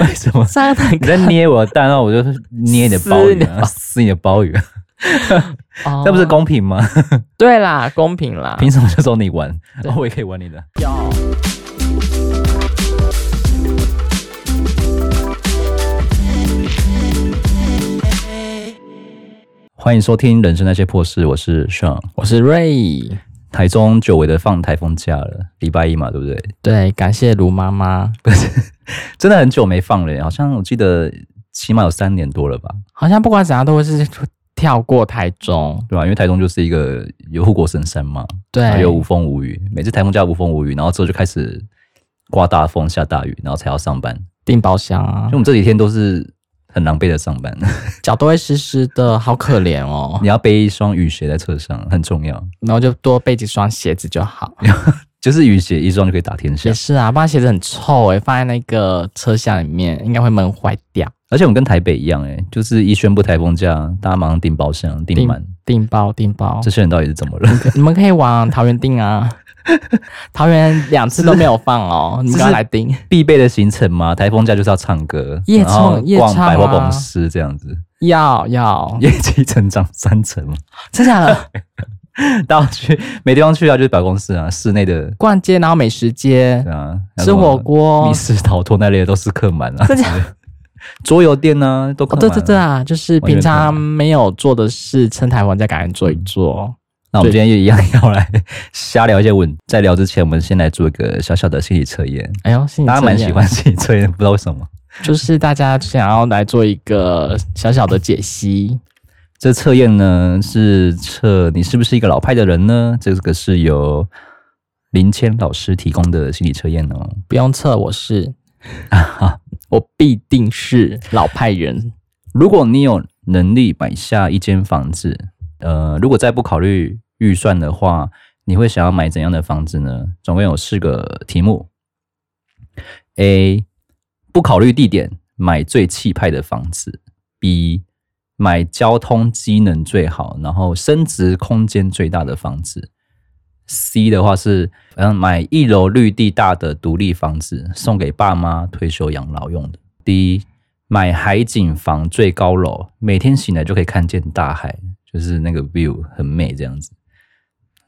为什么？你在捏我的蛋，然后我就捏你的鲍鱼、啊，撕你的包鱼、啊。这、oh, 不是公平吗？对啦，公平啦。凭什么就说你玩，我也可以玩你的？有。欢迎收听《人生那些破事》，我是 Sean，我是 Ray。台中久违的放台风假了，礼拜一嘛，对不对？对，感谢卢妈妈。不是，真的很久没放了，好像我记得起码有三年多了吧？好像不管怎样都会是。跳过台中，对吧？因为台中就是一个有护国神山嘛，对，有无风无雨。每次台风假无风无雨，然后之后就开始刮大风、下大雨，然后才要上班订包厢啊。就我们这几天都是很狼狈的上班，脚都会湿湿的，好可怜哦。你要背一双雨鞋在车上，很重要。然后就多备几双鞋子就好，就是雨鞋一双就可以打天下。也是啊，不然鞋子很臭诶，放在那个车厢里面应该会闷坏掉。而且我们跟台北一样，哎，就是一宣布台风假，大家马上订包厢，订满，订包订包。这些人到底是怎么了？你们可以往桃园订啊，桃园两次都没有放哦，你们刚来订。必备的行程吗？台风假就是要唱歌，夜唱，夜唱，逛百货公司这样子。要要，业绩成长三成吗？真假的？大家去没地方去啊，就是百公司啊，室内的逛街，然后美食街，对啊，吃火锅、密室逃脱那类的都是客满了。桌游店呢，都可、哦、对对对啊，就是平常没有做的事，趁台湾再赶紧做一做。那我们今天也一样要来瞎聊一些文。在聊之前，我们先来做一个小小的心理测验。哎呦，心理大家蛮喜欢心理测验，不知道为什么。就是大家想要来做一个小小的解析。这测验呢，是测你是不是一个老派的人呢？这个是由林谦老师提供的心理测验哦。不用测，我是。我必定是老派人。如果你有能力买下一间房子，呃，如果再不考虑预算的话，你会想要买怎样的房子呢？总共有四个题目。A. 不考虑地点，买最气派的房子。B. 买交通机能最好，然后升值空间最大的房子。C 的话是，嗯，买一楼绿地大的独立房子，送给爸妈退休养老用的。D 买海景房最高楼，每天醒来就可以看见大海，就是那个 view 很美这样子。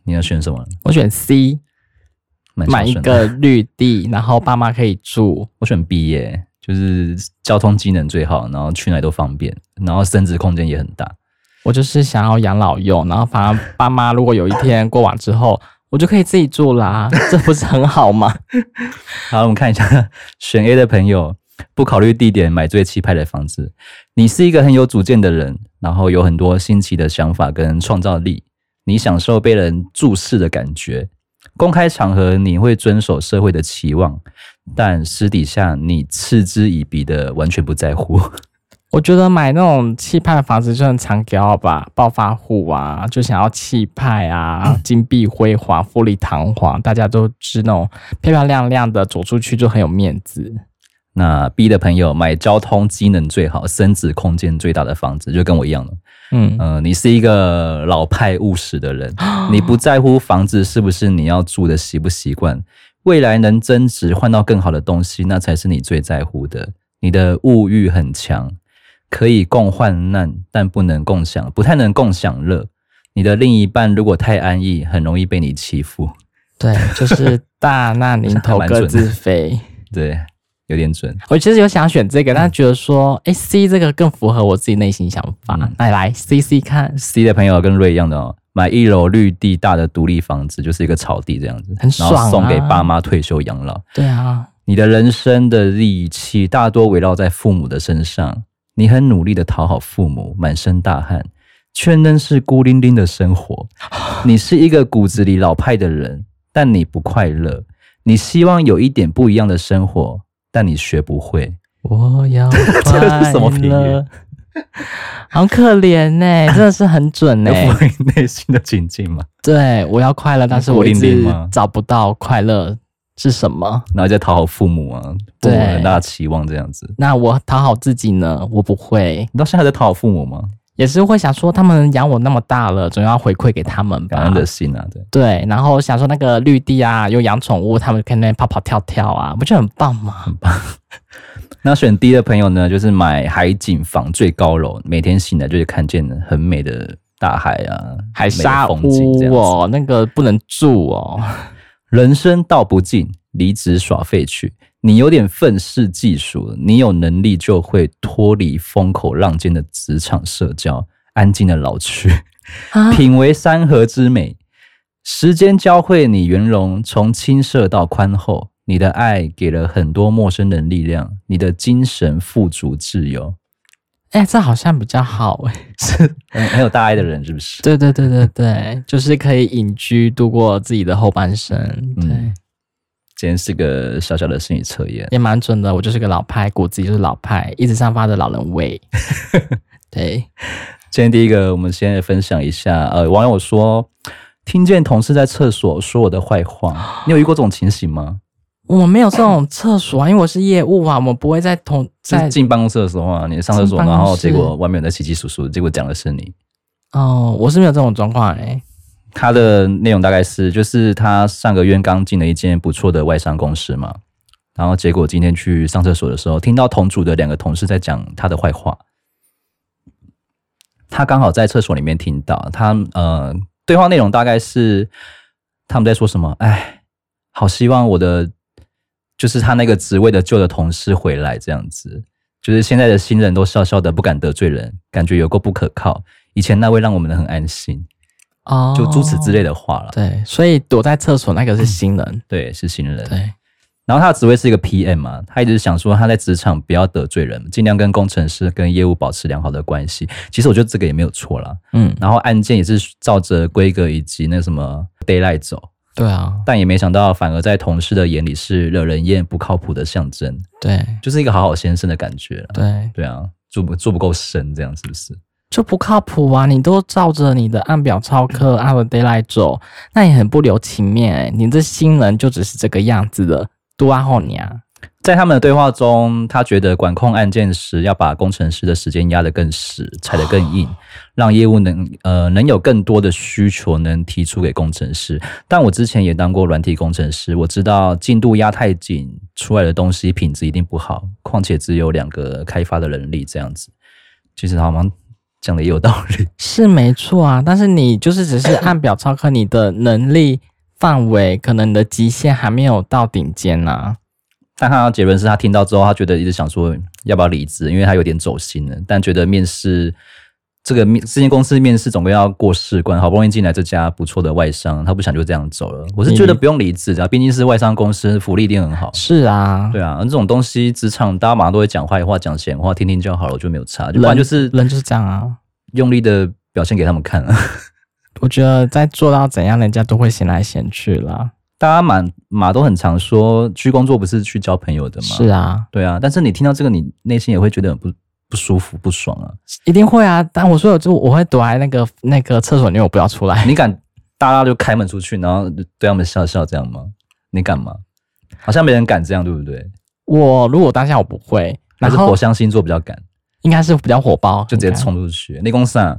你要选什么？我选 C，买一个绿地，然后爸妈可以住。我选 B 耶，就是交通机能最好，然后去哪都方便，然后升值空间也很大。我就是想要养老用，然后反而爸妈如果有一天过完之后，我就可以自己住啦，这不是很好吗？好，我们看一下选 A 的朋友，不考虑地点，买最气派的房子。你是一个很有主见的人，然后有很多新奇的想法跟创造力，你享受被人注视的感觉。公开场合你会遵守社会的期望，但私底下你嗤之以鼻的，完全不在乎。我觉得买那种气派的房子就很常给我吧，暴发户啊，就想要气派啊，金碧辉煌、富丽堂皇，大家都是那种漂漂亮亮的，走出去就很有面子。那 B 的朋友买交通机能最好、升值空间最大的房子，就跟我一样了。嗯呃，你是一个老派务实的人，你不在乎房子是不是你要住的习不习惯，未来能增值换到更好的东西，那才是你最在乎的。你的物欲很强。可以共患难，但不能共享，不太能共享乐。你的另一半如果太安逸，很容易被你欺负。对，就是大难临头 各自飞。对，有点准。我其实有想选这个，但是觉得说，哎、欸、，C 这个更符合我自己内心想法。来、嗯、来，C C 看，C 的朋友跟瑞一样的哦，买一楼绿地大的独立房子，就是一个草地这样子，很爽、啊，然后送给爸妈退休养老。对啊，你的人生的力气大多围绕在父母的身上。你很努力的讨好父母，满身大汗，却仍是孤零零的生活。你是一个骨子里老派的人，但你不快乐。你希望有一点不一样的生活，但你学不会。我要快乐，这是什么评语？好可怜呢、欸，真的是很准呢、欸。符合你内心的情境吗？对，我要快乐，但是我一直找不到快乐。是什么？然后再讨好父母啊，父母很大的期望这样子。那我讨好自己呢？我不会。你到现在还在讨好父母吗？也是会想说，他们养我那么大了，总要回馈给他们吧。感恩的心啊，对。对，然后想说那个绿地啊，又养宠物，他们可以那边跑跑跳跳啊，不就很棒吗？很棒。那选 D 的朋友呢，就是买海景房最高楼，每天醒来就会看见很美的大海啊，海沙屋哦，那个不能住哦。人生道不尽，离职耍废去。你有点愤世嫉俗，你有能力就会脱离风口浪尖的职场社交，安静的老去，啊、品味山河之美。时间教会你圆融，从青涩到宽厚。你的爱给了很多陌生人力量，你的精神富足自由。哎、欸，这好像比较好哎、欸，是很很有大爱的人，是不是？对对对对对，就是可以隐居度过自己的后半生。对，嗯、今天是个小小的心理测验，也蛮准的。我就是个老派，骨子里就是老派，一直散发着老人味。对，今天第一个，我们先分享一下。呃，网友说，听见同事在厕所说我的坏话，你有遇过这种情形吗？我没有这种厕所啊，因为我是业务啊，我们不会在同在进办公室的时候啊，你上厕所，然后结果外面有在窸窸窣窣，结果讲的是你。哦，我是没有这种状况诶。他的内容大概是，就是他上个月刚进了一间不错的外商公司嘛，然后结果今天去上厕所的时候，听到同组的两个同事在讲他的坏话，他刚好在厕所里面听到，他呃，对话内容大概是他们在说什么？哎，好希望我的。就是他那个职位的旧的同事回来这样子，就是现在的新人都笑笑的，不敢得罪人，感觉有够不可靠。以前那位让我们很安心哦，就诸此之类的话了。对，所以躲在厕所那个是新人，嗯、对，是新人。对，然后他的职位是一个 PM 嘛，他一直想说他在职场不要得罪人，尽量跟工程师跟业务保持良好的关系。其实我觉得这个也没有错啦。嗯，然后案件也是照着规格以及那什么 d a y l i g h t 走。对啊，但也没想到，反而在同事的眼里是惹人厌、不靠谱的象征。对，就是一个好好先生的感觉。对，对啊，做不做不够深，这样是不是？就不靠谱啊！你都照着你的按表操课，按了 d a y l i g h t 走，那也很不留情面哎、欸。你这新人就只是这个样子的，多安好你啊！在他们的对话中，他觉得管控案件时要把工程师的时间压得更死，踩得更硬，让业务能呃能有更多的需求能提出给工程师。但我之前也当过软体工程师，我知道进度压太紧，出来的东西品质一定不好。况且只有两个开发的人力这样子，其实好像讲的也有道理，是没错啊。但是你就是只是按表操课，你的能力范围可能你的极限还没有到顶尖呐、啊。但他的结论是他听到之后，他觉得一直想说要不要离职，因为他有点走心了。但觉得面试这个面这间公司面试总归要过试关，好不容易进来这家不错的外商，他不想就这样走了。我是觉得不用离职的，毕竟是外商公司，福利一定很好。是啊，对啊，这种东西职场大家马上都会讲坏话、讲闲话，听听就好了，我就没有差。就不然就是人就是这样啊，用力的表现给他们看啊。我觉得在做到怎样，人家都会嫌来嫌去啦。大家马马都很常说，去工作不是去交朋友的吗？是啊，对啊。但是你听到这个，你内心也会觉得很不不舒服、不爽啊。一定会啊！但我说我就我会躲在那个那个厕所里面，我不要出来。你敢大大就开门出去，然后对他们笑笑这样吗？你敢吗？好像没人敢这样，对不对？我如果当下我不会，还是火象星座比较敢，应该是比较火爆，就直接冲出去。你公司啊？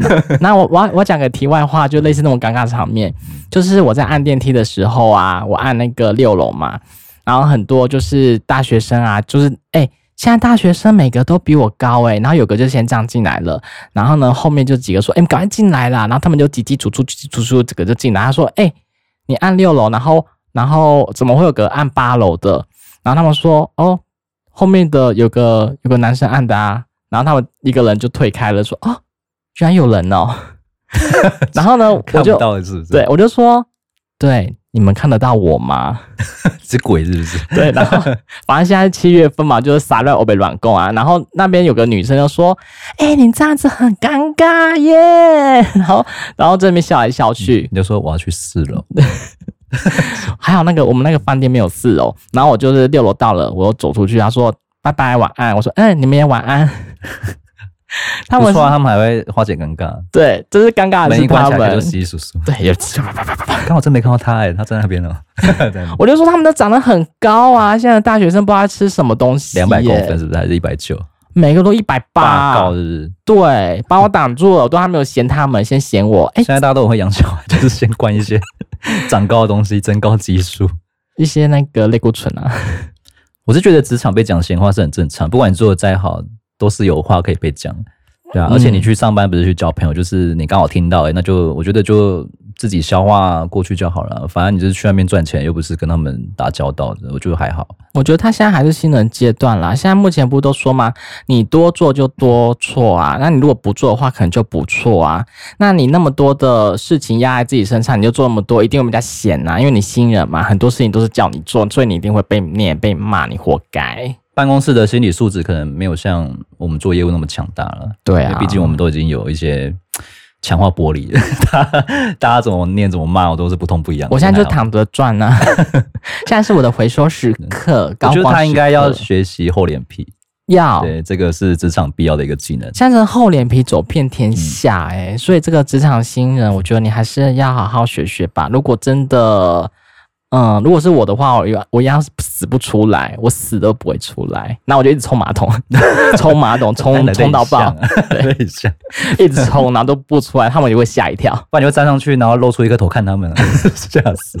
那，那我我我讲个题外话，就类似那种尴尬场面，就是我在按电梯的时候啊，我按那个六楼嘛，然后很多就是大学生啊，就是哎、欸，现在大学生每个都比我高哎、然后有个就先这样进来了，然后呢后面就几个说，哎、赶快进来啦，然后他们就挤挤出出挤挤出出，这个就进来，他说，哎、你按六楼，然后然后怎么会有个按八楼的？然后他们说，哦，后面的有个有个男生按的啊。然后他们一个人就退开了，说：“哦，居然有人哦！”然后呢，我就对我就说：“对，你们看得到我吗？是鬼是不是？” 对，然后 反正现在是七月份嘛，就是撒乱欧北软供啊。然后那边有个女生就说：“哎、欸，你这样子很尴尬耶。”然后，然后这边笑来笑去，你就说我要去四楼。还好那个我们那个饭店没有四楼，然后我就是六楼到了，我又走出去，他说。拜拜，晚安。我说，嗯、欸，你们也晚安。他们说他们还会化解尴尬。对，这是尴尬的是他们。对，也啪啪啪啪啪。刚好真没看到他哎、欸，他在那边呢。我就说他们都长得很高啊，现在大学生不知道吃什么东西。两百公分是不是？还是一百九？每个都一百八，高是不是？对，把我挡住了，我都还没有嫌他们，先嫌我。哎、欸，现在大家都很会养小孩，就是先灌一些 长高的东西，增高激素，一些那个类固醇啊。我是觉得职场被讲闲话是很正常，不管你做的再好，都是有话可以被讲。对啊，而且你去上班不是去交朋友，就是你刚好听到，哎，那就我觉得就。自己消化过去就好了，反正你就是去外面赚钱，又不是跟他们打交道的，我觉得还好。我觉得他现在还是新人阶段啦，现在目前不都说吗？你多做就多错啊，那你如果不做的话，可能就不错啊。那你那么多的事情压在自己身上，你就做那么多，一定会比较闲啊，因为你新人嘛，很多事情都是叫你做，所以你一定会被念、被骂，你活该。办公室的心理素质可能没有像我们做业务那么强大了，对啊，毕竟我们都已经有一些。强化玻璃，大家大家怎么念怎么骂，我都是不痛不痒。我现在就躺着赚呢，现在是我的回收时刻。我觉得他应该要学习厚脸皮，要对这个是职场必要的一个技能。现在是厚脸皮走遍天下，欸，哎、嗯，所以这个职场新人，我觉得你还是要好好学学吧。如果真的。嗯，如果是我的话，我我一样死不出来，我死都不会出来。那我就一直冲马桶，冲马桶，冲冲到爆，对，一直冲，然后都不出来，他们就会吓一跳。不然你会站上去，然后露出一个头看他们，吓死。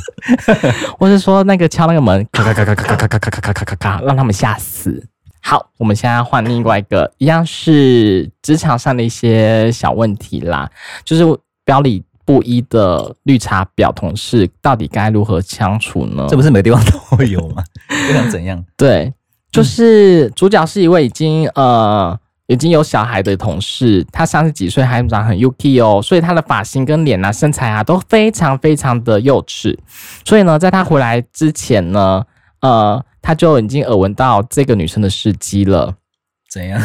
我是说那个敲那个门，咔咔咔咔咔咔咔咔咔咔咔咔，让他们吓死。好，我们现在换另外一个，一样是职场上的一些小问题啦，就是表里。不一的绿茶婊同事到底该如何相处呢？这不是每个地方都会有吗？又想怎样？对，就是主角是一位已经呃已经有小孩的同事，他三十几岁还长很 UK 哦，所以他的发型跟脸啊、身材啊都非常非常的幼稚。所以呢，在他回来之前呢，呃，他就已经耳闻到这个女生的事迹了。怎样？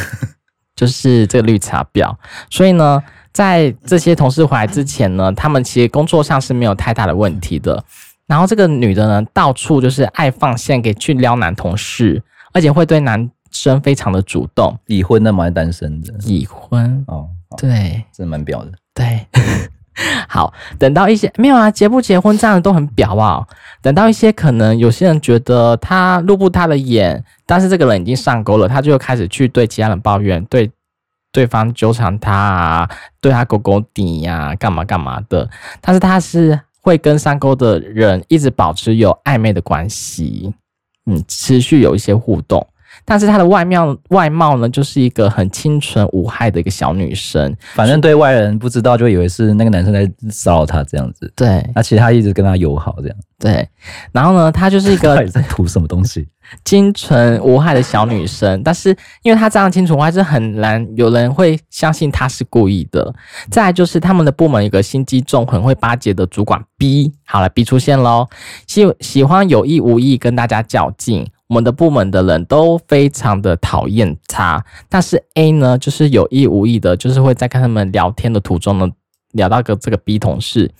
就是这个绿茶婊。所以呢。在这些同事回来之前呢，他们其实工作上是没有太大的问题的。然后这个女的呢，到处就是爱放线给去撩男同事，而且会对男生非常的主动。已婚的吗？还是单身的？已婚哦，对，真的蛮表的。对，好，等到一些没有啊，结不结婚这样的都很表啊。等到一些可能有些人觉得他入不他的眼，但是这个人已经上钩了，他就开始去对其他人抱怨，对。对方纠缠他啊，对他勾勾底呀，干嘛干嘛的。但是他是会跟上钩的人一直保持有暧昧的关系，嗯，持续有一些互动。但是她的外貌外貌呢，就是一个很清纯无害的一个小女生。反正对外人不知道，就以为是那个男生在骚扰她这样子。对，那其实他一直跟她友好这样。对，然后呢，她就是一个 到底在图什么东西？清纯无害的小女生。但是因为她这样清纯无害，是很难有人会相信她是故意的。再来就是他们的部门有个心机重、很会巴结的主管 B，好了，B 出现喽，喜喜欢有意无意跟大家较劲。我们的部门的人都非常的讨厌他，但是 A 呢，就是有意无意的，就是会在跟他们聊天的途中呢，聊到个这个 B 同事，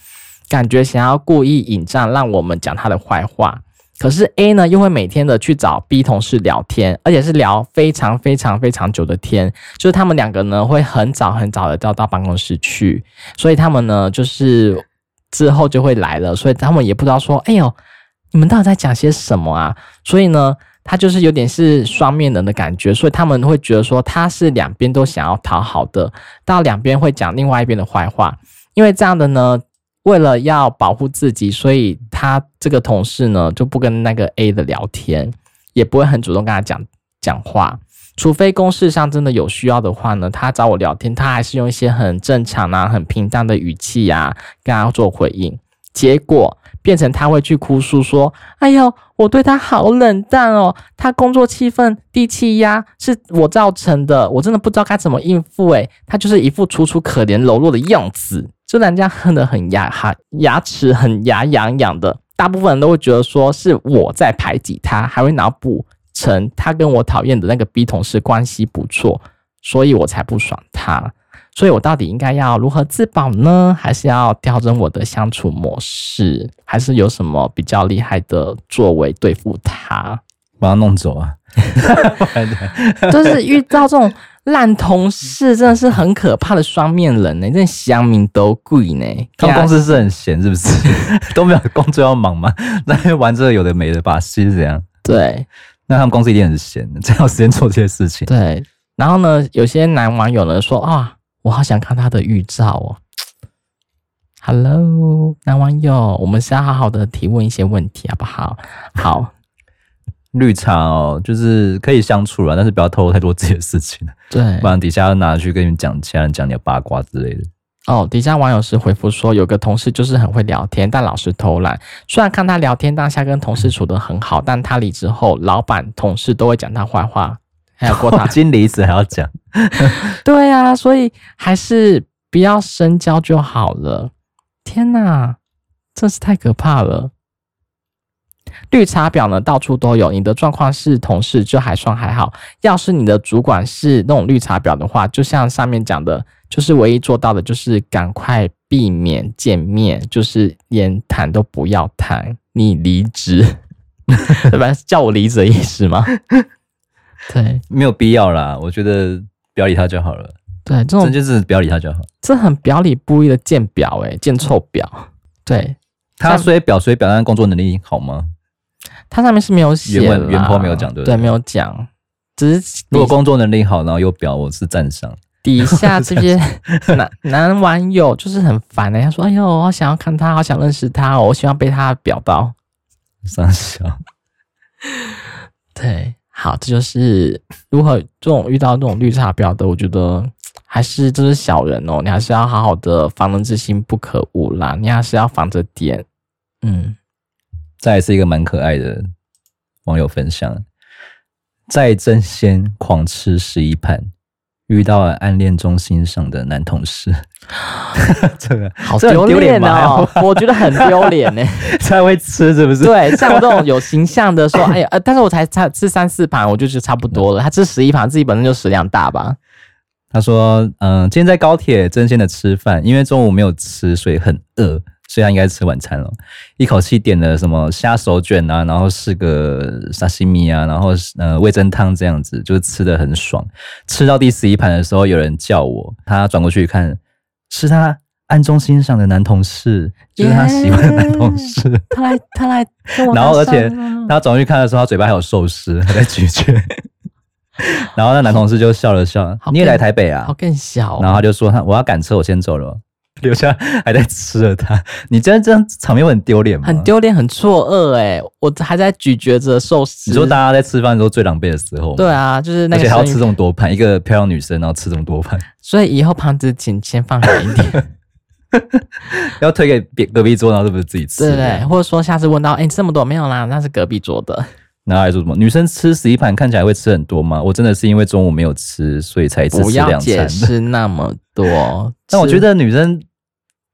感觉想要故意引战，让我们讲他的坏话。可是 A 呢，又会每天的去找 B 同事聊天，而且是聊非常非常非常久的天，就是他们两个呢，会很早很早的到到办公室去，所以他们呢，就是之后就会来了，所以他们也不知道说，哎呦。你们到底在讲些什么啊？所以呢，他就是有点是双面人的感觉，所以他们会觉得说他是两边都想要讨好的，到两边会讲另外一边的坏话。因为这样的呢，为了要保护自己，所以他这个同事呢就不跟那个 A 的聊天，也不会很主动跟他讲讲话，除非公事上真的有需要的话呢，他找我聊天，他还是用一些很正常啊、很平淡的语气呀跟他做回应，结果。变成他会去哭诉说：“哎呦，我对他好冷淡哦，他工作气氛低气压是我造成的，我真的不知道该怎么应付。”诶，他就是一副楚楚可怜、柔弱的样子，就人家恨得很牙哈牙齿很牙痒痒的。大部分人都会觉得说是我在排挤他，还会脑补成他跟我讨厌的那个 B 同事关系不错，所以我才不爽他。所以我到底应该要如何自保呢？还是要调整我的相处模式？还是有什么比较厉害的作为对付他？把他弄走啊！就是遇到这种烂同事，真的是很可怕的双面人呢、欸。真的乡民都贵呢。他们公司是很闲，是不是？都没有工作要忙吗？那玩这个有的没的把戏是怎样？对，那他们公司一定很闲，才有时间做这些事情。对，然后呢，有些男网友呢说啊。我好想看他的预兆哦。Hello，男网友，我们是要好好的提问一些问题，好不好？好，绿茶哦，就是可以相处了，但是不要透露太多自己的事情，对，不然底下要拿去跟你们讲，其他人讲你的八卦之类的。哦，底下网友是回复说，有个同事就是很会聊天，但老是偷懒。虽然看他聊天当下跟同事处得很好，但他离职后，老板、同事都会讲他坏话，还有过他经理子还要讲。对啊，所以还是不要深交就好了。天哪，真是太可怕了。绿茶婊呢，到处都有。你的状况是同事就还算还好，要是你的主管是那种绿茶婊的话，就像上面讲的，就是唯一做到的就是赶快避免见面，就是连谈都不要谈，你离职，对吧？叫我离职的意思吗？对，没有必要啦，我觉得不要理他就好了。对，这种就是不要理他就好。这很表里不一的贱婊，诶见臭表。对，他虽表虽表，但工作能力好吗？他上面是没有写，原文原 po 没有讲，对不对？对，没有讲，只是如果工作能力好，然后又表，我是赞赏。底下这些 男男网友就是很烦的、欸，他说：“哎呦，我好想要看他，好想认识他哦，我希望被他表到。”三小，对，好，这就是如何这种遇到这种绿茶婊的，我觉得还是这是小人哦，你还是要好好的防人之心不可无啦，你还是要防着点，嗯。这也是一个蛮可爱的网友分享，再争先狂吃十一盘，遇到了暗恋中心上的男同事，这个好丢脸哦！我觉得很丢脸呢。才会吃是不是？对，像我这种有形象的说，哎呀，呃，但是我才才吃三四盘，我就觉得差不多了。他吃十一盘，自己本身就食量大吧？他说，嗯、呃，今天在高铁争先的吃饭，因为中午没有吃，所以很饿。所以他应该吃晚餐了，一口气点了什么虾手卷啊，然后是个沙西米啊，然后呃味噌汤这样子，就是吃的很爽。吃到第十一盘的时候，有人叫我，他转过去看，是他暗中欣赏的男同事，就是他喜欢的男同事。Yeah, 他来，他来，然后而且他转过去看的时候，他嘴巴还有寿司，还在咀嚼。然后那男同事就笑了笑，你也来台北啊？好更小哦。然后他就说他我要赶车，我先走了。留下还在吃了它，你这样这样场面会很丢脸吗？很丢脸，很错愕哎！我还在咀嚼着寿司。你说大家在吃饭的时候最狼狈的时候？对啊，就是那个。而且还要吃这么多盘，一个漂亮女生然后吃这么多盘，所以以后盘子请先放远一点，要推给别隔壁桌，然后是不是自己吃？对对，或者说下次问到，哎、欸，这么多没有啦，那是隔壁桌的。然后还说什么？女生吃十一盘看起来会吃很多吗？我真的是因为中午没有吃，所以才吃两餐。不要解释那么多。但我觉得女生。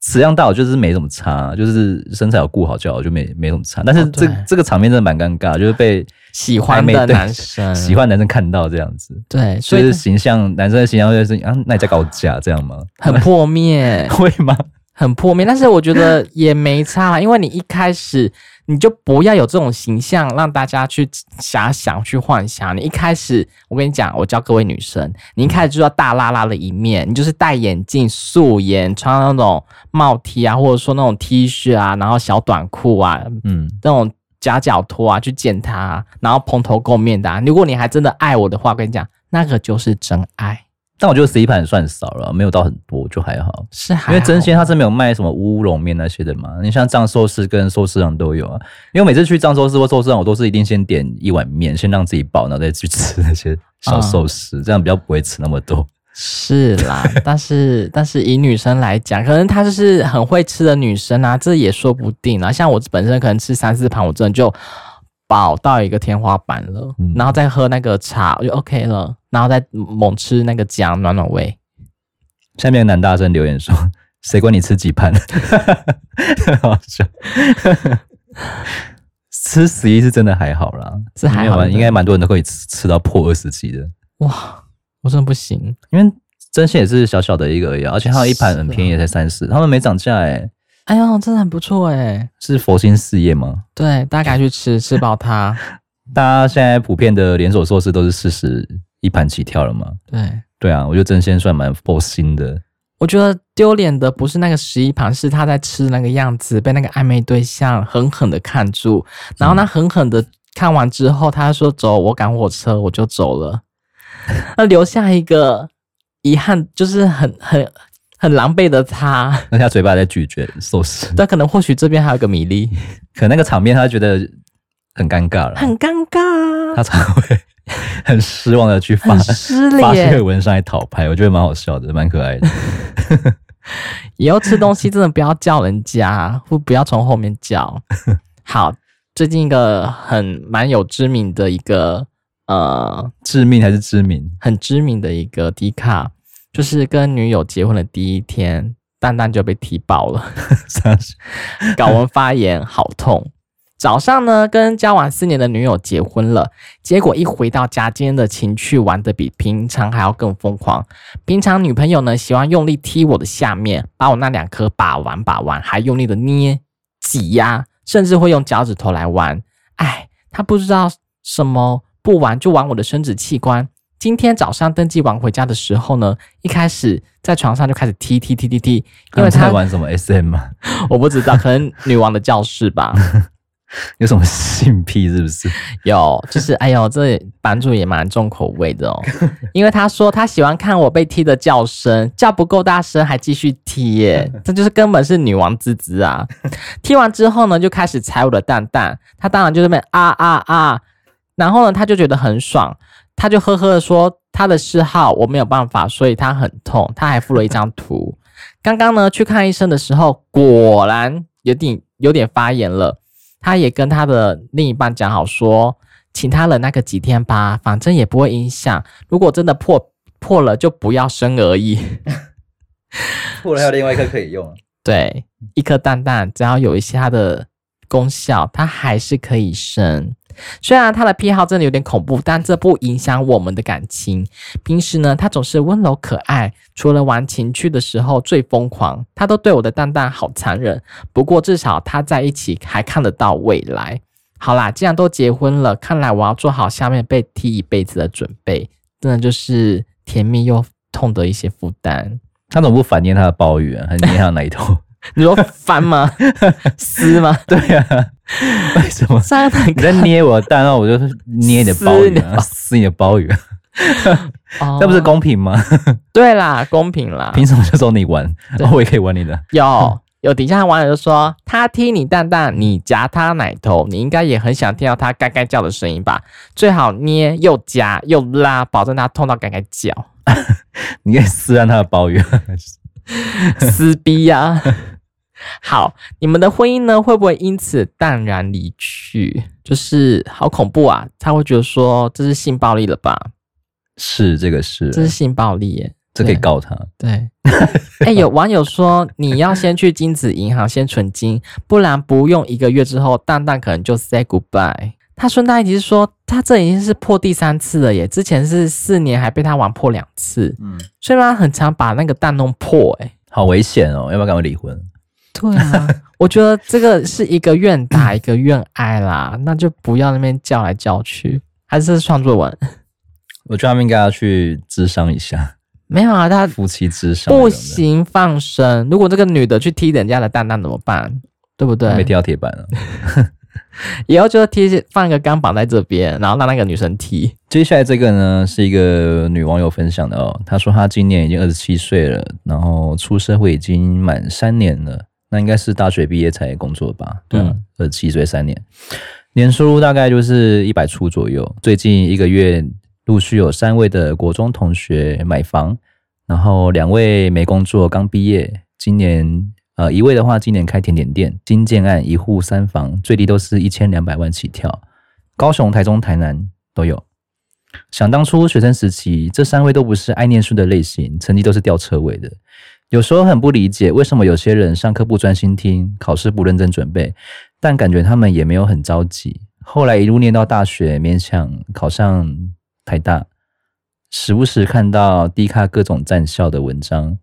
食量大，我就是没什么差，就是身材有顾好就好，就没没什么差。但是这、哦、这个场面真的蛮尴尬，就是被喜欢的男生喜欢男生看到这样子，对，所以是形象男生的形象就是啊，那你在搞假这样吗？很破灭，会吗？很破灭，但是我觉得也没差，因为你一开始。你就不要有这种形象，让大家去遐想、去幻想。你一开始，我跟你讲，我教各位女生，你一开始就要大拉拉的一面，你就是戴眼镜、素颜，穿那种帽 T 啊，或者说那种 T 恤啊，然后小短裤啊，嗯，那种夹脚拖啊，去见他，然后蓬头垢面的啊。如果你还真的爱我的话，我跟你讲，那个就是真爱。但我觉得十一盘算少了，没有到很多，就还好。是还好，因为真鲜他是没有卖什么乌龙面那些的嘛。你像藏寿司跟寿司郎都有啊。因为我每次去藏寿司或寿司郎，我都是一定先点一碗面，先让自己饱，然后再去吃那些小寿司，嗯、这样比较不会吃那么多。是啦，但是但是以女生来讲，可能她就是很会吃的女生啊，这也说不定啊。像我本身可能吃三四盘，我真的就。饱到一个天花板了，嗯、然后再喝那个茶我就 OK 了，然后再猛吃那个姜暖暖胃。下面男大生留言说：“ 谁管你吃几盘？” 好笑。吃十一是真的还好啦，这还好，应该蛮多人都可以吃吃到破二十几的。哇，我真的不行，因为真心也是小小的一个而已，而且还有一盘很便宜，才三十，他们没涨价哎。哎呦，真的很不错哎！是佛心事业吗？对，大家去吃，吃饱它。大家现在普遍的连锁寿司都是四十一盘起跳了嘛？对，对啊，我觉得争鲜算蛮佛心的。我觉得丢脸的不是那个十一盘，是他在吃那个样子，被那个暧昧对象狠狠的看住，然后他狠狠的看完之后，他说：“走，我赶火车，我就走了。”那留下一个遗憾，就是很很。很狼狈的他，那他嘴巴在咀嚼寿司。但可能或许这边还有个米粒，可那个场面他觉得很尴尬了，很尴尬。他才会 很失望的去发失 发这个文上来讨拍，我觉得蛮好笑的，蛮可爱的。以后吃东西真的不要叫人家，或不要从后面叫。好，最近一个很蛮有知名的一个呃，致命还是知名？很知名的一个迪卡，就是跟女友结婚的第一天，蛋蛋就被踢爆了，睾丸发炎，好痛。早上呢，跟交往四年的女友结婚了，结果一回到家，今天的情趣玩的比平常还要更疯狂。平常女朋友呢，喜欢用力踢我的下面，把我那两颗把玩把玩，还用力的捏、挤压，甚至会用脚趾头来玩。哎，她不知道什么不玩就玩我的生殖器官。今天早上登记完回家的时候呢，一开始在床上就开始踢踢踢踢踢，因为他玩什么 SM 吗？我不知道，可能女王的教室吧。有什么性癖是不是？有，就是哎呦，这版主也蛮重口味的哦。因为他说他喜欢看我被踢的叫声，叫不够大声还继续踢耶，这就是根本是女王滋滋啊！踢完之后呢，就开始踩我的蛋蛋，他当然就在那啊啊啊，然后呢，他就觉得很爽，他就呵呵的说他的嗜好我没有办法，所以他很痛，他还附了一张图。刚刚呢去看医生的时候，果然有点有点发炎了。他也跟他的另一半讲好说，请他忍那个几天吧，反正也不会影响。如果真的破破了，就不要生而已。破了还有另外一颗可以用。对，一颗蛋蛋只要有一些它的功效，它还是可以生。虽然他的癖好真的有点恐怖，但这不影响我们的感情。平时呢，他总是温柔可爱，除了玩情趣的时候最疯狂，他都对我的蛋蛋好残忍。不过至少他在一起还看得到未来。好啦，既然都结婚了，看来我要做好下面被踢一辈子的准备。真的就是甜蜜又痛的一些负担。他怎么不反捏他的抱怨啊？还捏他的奶头？你说翻吗？撕吗？对呀、啊，为什么？你在捏我的蛋，然后我就捏你的鲍鱼、啊，撕你的鲍鱼，这、oh, 不是公平吗？对啦，公平啦。凭什么就说你玩，我也可以玩你的？有有底下网友就说，他踢你蛋蛋，你夹他奶头，你应该也很想听到他嘎嘎叫的声音吧？最好捏又夹又拉，保证他痛到嘎嘎叫。你可以撕烂他的包鱼，撕逼呀！好，你们的婚姻呢，会不会因此淡然离去？就是好恐怖啊！他会觉得说，这是性暴力了吧？是这个是，这是性暴力耶，这可以告他。对，哎、欸，有网友说，你要先去精子银行先存金，不然不用一个月之后，蛋蛋可能就 say goodbye。他顺带一提是说，他这已经是破第三次了耶，之前是四年还被他玩破两次，嗯，所以他很常把那个蛋弄破，哎，好危险哦，要不要赶快离婚？对啊，我觉得这个是一个愿打一个愿挨啦，那就不要那边叫来叫去，还是创作文。我觉得他们应该要去智商一下。没有啊，他夫妻智商不行放生。如果这个女的去踢人家的蛋蛋怎么办？对不对？没踢到铁板了。以后就踢放一个钢绑在这边，然后让那个女生踢。接下来这个呢，是一个女网友分享的哦。她说她今年已经二十七岁了，然后出社会已经满三年了。那应该是大学毕业才工作吧？对，二十七岁三年，年收入大概就是一百出左右。最近一个月陆续有三位的国中同学买房，然后两位没工作刚毕业。今年呃一位的话，今年开甜点店，新建案一户三房，最低都是一千两百万起跳。高雄、台中、台南都有。想当初学生时期，这三位都不是爱念书的类型，成绩都是吊车尾的。有时候很不理解，为什么有些人上课不专心听，考试不认真准备，但感觉他们也没有很着急。后来一路念到大学，勉强考上台大，时不时看到低卡各种战校的文章，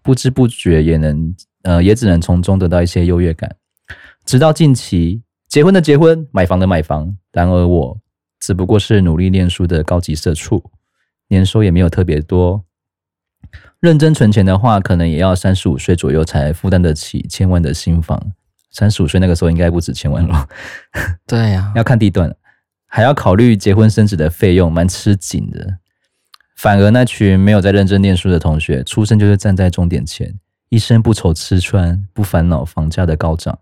不知不觉也能呃，也只能从中得到一些优越感。直到近期，结婚的结婚，买房的买房，然而我只不过是努力念书的高级社畜，年收也没有特别多。认真存钱的话，可能也要三十五岁左右才负担得起千万的新房。三十五岁那个时候应该不止千万了。对呀、啊，要看地段，还要考虑结婚生子的费用，蛮吃紧的。反而那群没有在认真念书的同学，出生就是站在终点前，一生不愁吃穿，不烦恼房价的高涨，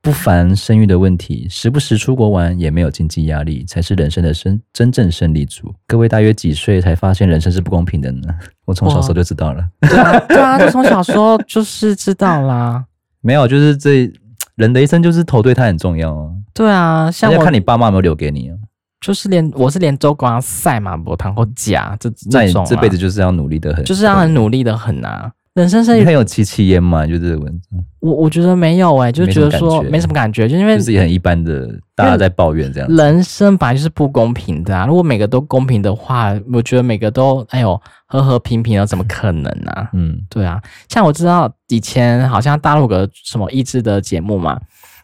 不烦生育的问题，时不时出国玩，也没有经济压力，才是人生的真真正胜利组。各位大约几岁才发现人生是不公平的呢？我从小时候就知道了。对啊，对啊，就从小时候就是知道啦。没有，就是这人的一生就是投对他很重要啊。对啊，像我要看你爸妈有没有留给你啊。就是连我是连周光赛马博堂或假这那这种、啊，这辈子就是要努力的很，就是要很努力的很啊。人生是很有戚戚焉嘛？就这个文字，我我觉得没有哎、欸，就觉得说没什么感觉，就因为就是很一般的，大家在抱怨这样。人生本来就是不公平的啊！如果每个都公平的话，我觉得每个都哎呦和和平平的，怎么可能啊？嗯，对啊，像我知道以前好像大陆有个什么益智的节目嘛，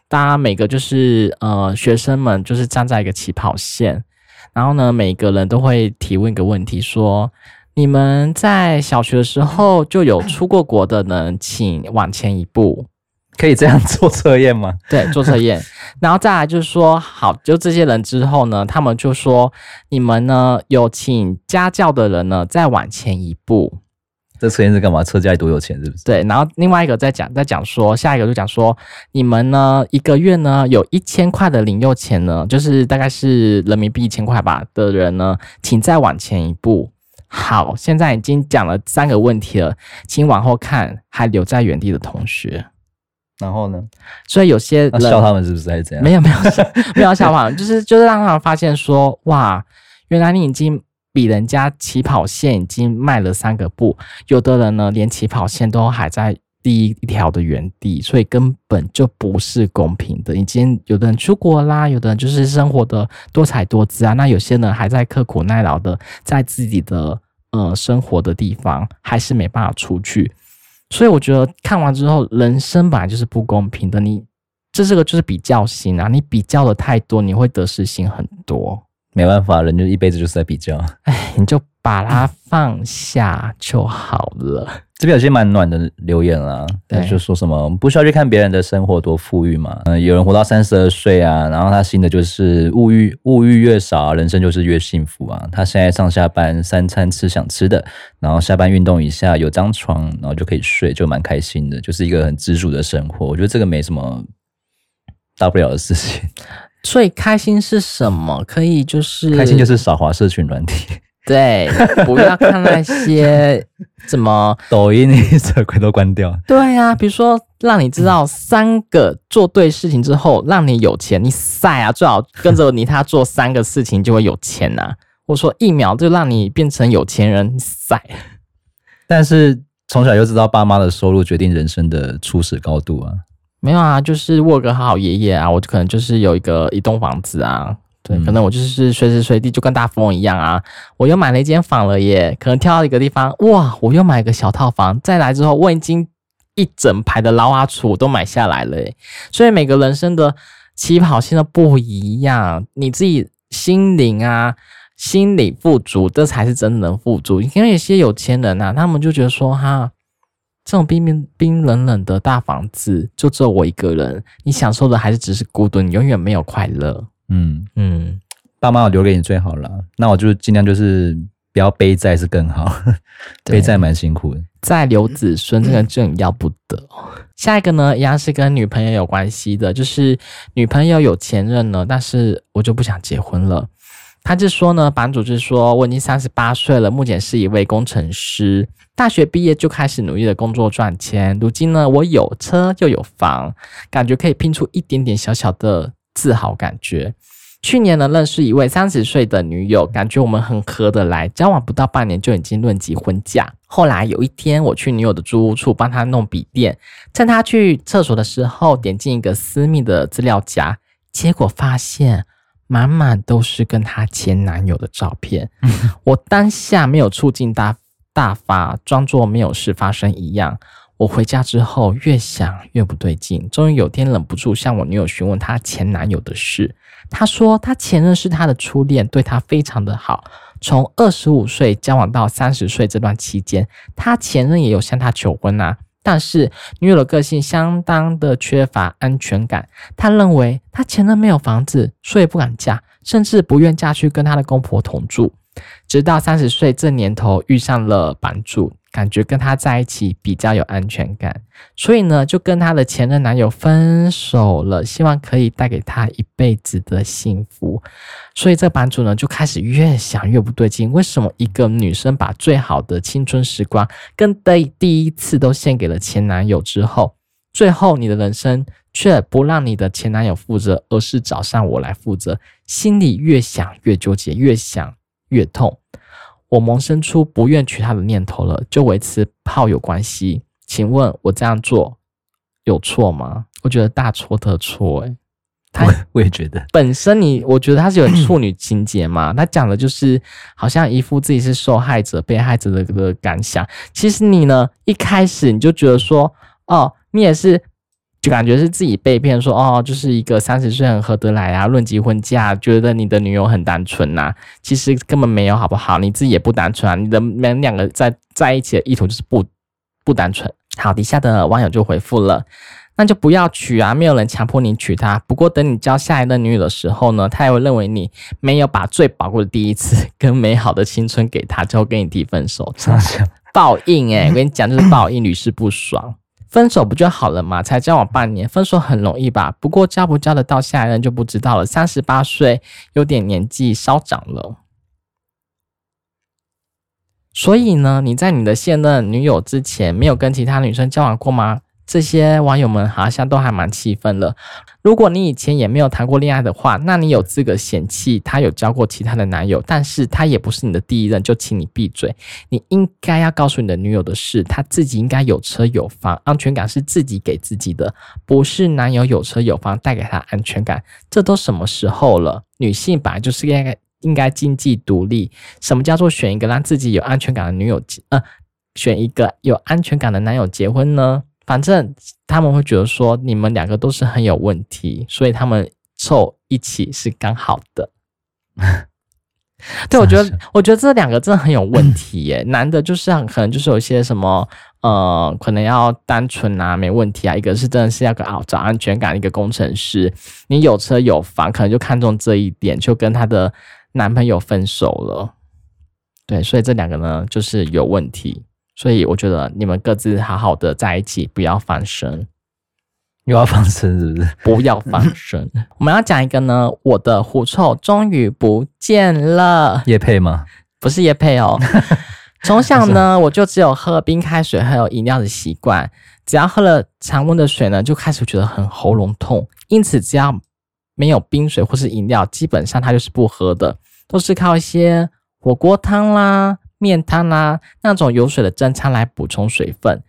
大家每个就是呃学生们就是站在一个起跑线，然后呢每个人都会提问一个问题说。你们在小学的时候就有出过国的呢，请往前一步，可以这样做测验吗？对，做测验，然后再来就是说，好，就这些人之后呢，他们就说，你们呢有请家教的人呢，再往前一步。这测验是干嘛？测家里多有钱是不是？对，然后另外一个在讲，在讲说，下一个就讲说，你们呢一个月呢有一千块的零用钱呢，就是大概是人民币一千块吧的人呢，请再往前一步。好，现在已经讲了三个问题了，请往后看，还留在原地的同学。然后呢？所以有些人笑他们是不是还是这样？没有没有没有笑他们，就是就是让他们发现说，哇，原来你已经比人家起跑线已经迈了三个步，有的人呢连起跑线都还在第一条的原地，所以根本就不是公平的。已经有的人出国啦，有的人就是生活的多彩多姿啊，那有些人还在刻苦耐劳的在自己的。呃，生活的地方还是没办法出去，所以我觉得看完之后，人生本来就是不公平的。你这这个就是比较心啊，你比较的太多，你会得失心很多。没办法，人就一辈子就是在比较。哎，你就把它放下就好了。这边有些蛮暖的留言啊，对，就说什么不需要去看别人的生活多富裕嘛。嗯，有人活到三十二岁啊，然后他信的就是物欲，物欲越少，人生就是越幸福啊。他现在上下班三餐吃想吃的，然后下班运动一下有张床，然后就可以睡，就蛮开心的，就是一个很知足的生活。我觉得这个没什么大不了的事情。所以开心是什么？可以就是开心就是少滑社群软体。对，不要看那些怎么 抖音，你这鬼都关掉。对呀、啊，比如说让你知道三个做对事情之后，让你有钱，你晒啊，最好跟着你他做三个事情就会有钱呐、啊。我说一秒就让你变成有钱人，晒。但是从小就知道爸妈的收入决定人生的初始高度啊。没有啊，就是我有个好好爷爷啊，我就可能就是有一个一栋房子啊。对，可能我就是随时随地就跟大富翁一样啊！我又买了一间房了耶，可能跳到一个地方，哇！我又买一个小套房，再来之后，我已经一整排的劳阿楚都买下来了耶。所以每个人生的起跑线都不一样，你自己心灵啊，心理富足，这才是真的富足。因为有些有钱人啊，他们就觉得说，哈，这种冰冰冰冷冷的大房子，就只有我一个人，你享受的还是只是孤独，你永远没有快乐。嗯嗯，爸妈我留给你最好了，那我就尽量就是不要背债是更好，背债蛮辛苦的。再留子孙这个证要不得。下一个呢，一样是跟女朋友有关系的，就是女朋友有前任了，但是我就不想结婚了。他就说呢，版主就说我已经三十八岁了，目前是一位工程师，大学毕业就开始努力的工作赚钱，如今呢，我有车又有房，感觉可以拼出一点点小小的。自豪感觉，去年呢认识一位三十岁的女友，感觉我们很合得来，交往不到半年就已经论及婚嫁。后来有一天，我去女友的租屋处帮她弄笔电，趁她去厕所的时候，点进一个私密的资料夹，结果发现满满都是跟她前男友的照片。我当下没有促进大大发，装作没有事发生一样。我回家之后越想越不对劲，终于有天忍不住向我女友询问她前男友的事。她说她前任是她的初恋，对她非常的好。从二十五岁交往到三十岁这段期间，她前任也有向她求婚啊，但是女友的个性相当的缺乏安全感。她认为她前任没有房子，所以不敢嫁，甚至不愿嫁去跟她的公婆同住。直到三十岁这年头遇上了版主，感觉跟他在一起比较有安全感，所以呢，就跟他的前任男友分手了，希望可以带给他一辈子的幸福。所以这版主呢，就开始越想越不对劲，为什么一个女生把最好的青春时光跟第第一次都献给了前男友之后，最后你的人生却不让你的前男友负责，而是找上我来负责，心里越想越纠结，越想越痛。我萌生出不愿娶她的念头了，就维持炮友关系。请问我这样做有错吗？我觉得大错特错、欸。哎，我我也觉得，本身你我觉得他是有处女情节嘛？他讲的就是好像一副自己是受害者、被害者的个感想。其实你呢，一开始你就觉得说，哦，你也是。就感觉是自己被骗，说哦，就是一个三十岁很合得来啊，论及婚嫁，觉得你的女友很单纯呐、啊，其实根本没有，好不好？你自己也不单纯啊，你的你们两个在在一起的意图就是不不单纯。好，底下的网友就回复了，那就不要娶啊，没有人强迫你娶她。不过等你交下一任女友的时候呢，她也会认为你没有把最宝贵的第一次 跟美好的青春给她，就会跟你提分手。报应诶、欸、我跟你讲，就是报应，屡试不爽。分手不就好了吗？才交往半年，分手很容易吧？不过交不交得到下一任就不知道了。三十八岁，有点年纪稍长了。所以呢，你在你的现任女友之前没有跟其他女生交往过吗？这些网友们好像都还蛮气愤了。如果你以前也没有谈过恋爱的话，那你有资格嫌弃他有交过其他的男友，但是他也不是你的第一任，就请你闭嘴。你应该要告诉你的女友的是，他自己应该有车有房，安全感是自己给自己的，不是男友有车有房带给他安全感。这都什么时候了？女性本来就是应该应该经济独立。什么叫做选一个让自己有安全感的女友结？呃，选一个有安全感的男友结婚呢？反正他们会觉得说你们两个都是很有问题，所以他们凑一起是刚好的。对，我觉得，我觉得这两个真的很有问题耶。男的就是很可能就是有些什么，呃，可能要单纯啊，没问题啊。一个是真的是要个找安全感，一个工程师，你有车有房，可能就看中这一点，就跟她的男朋友分手了。对，所以这两个呢，就是有问题。所以我觉得你们各自好好的在一起，不要翻身。又要放生是不是？不要放生。我们要讲一个呢，我的狐臭终于不见了。叶配吗？不是叶配哦。从小呢，我就只有喝冰开水还有饮料的习惯。只要喝了常温的水呢，就开始觉得很喉咙痛。因此，只要没有冰水或是饮料，基本上它就是不喝的，都是靠一些火锅汤啦。面汤啊，那种有水的蒸汤来补充水分。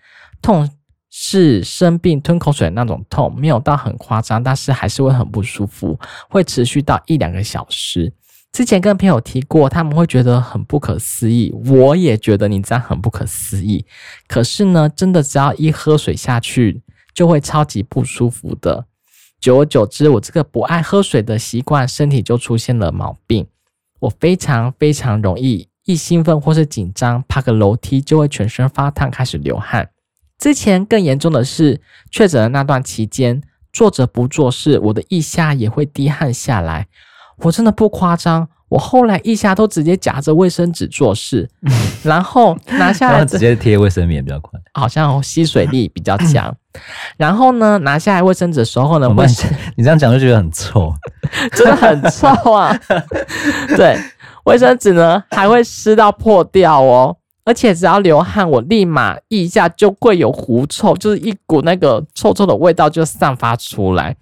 痛是生病吞口水那种痛，没有到很夸张，但是还是会很不舒服，会持续到一两个小时。之前跟朋友提过，他们会觉得很不可思议，我也觉得你这样很不可思议。可是呢，真的只要一喝水下去，就会超级不舒服的。久而久之，我这个不爱喝水的习惯，身体就出现了毛病。我非常非常容易。一兴奋或是紧张，爬个楼梯就会全身发烫，开始流汗。之前更严重的是，确诊的那段期间，坐着不做事，我的腋下也会滴汗下来。我真的不夸张，我后来腋下都直接夹着卫生纸做事，然后拿下来直接贴卫生棉比较快，好像吸水力比较强。然后呢，拿下来卫生纸的时候呢，你这样讲就觉得很臭，真的很臭啊！对。卫生纸呢还会湿到破掉哦，而且只要流汗，我立马腋下就会有狐臭，就是一股那个臭臭的味道就散发出来，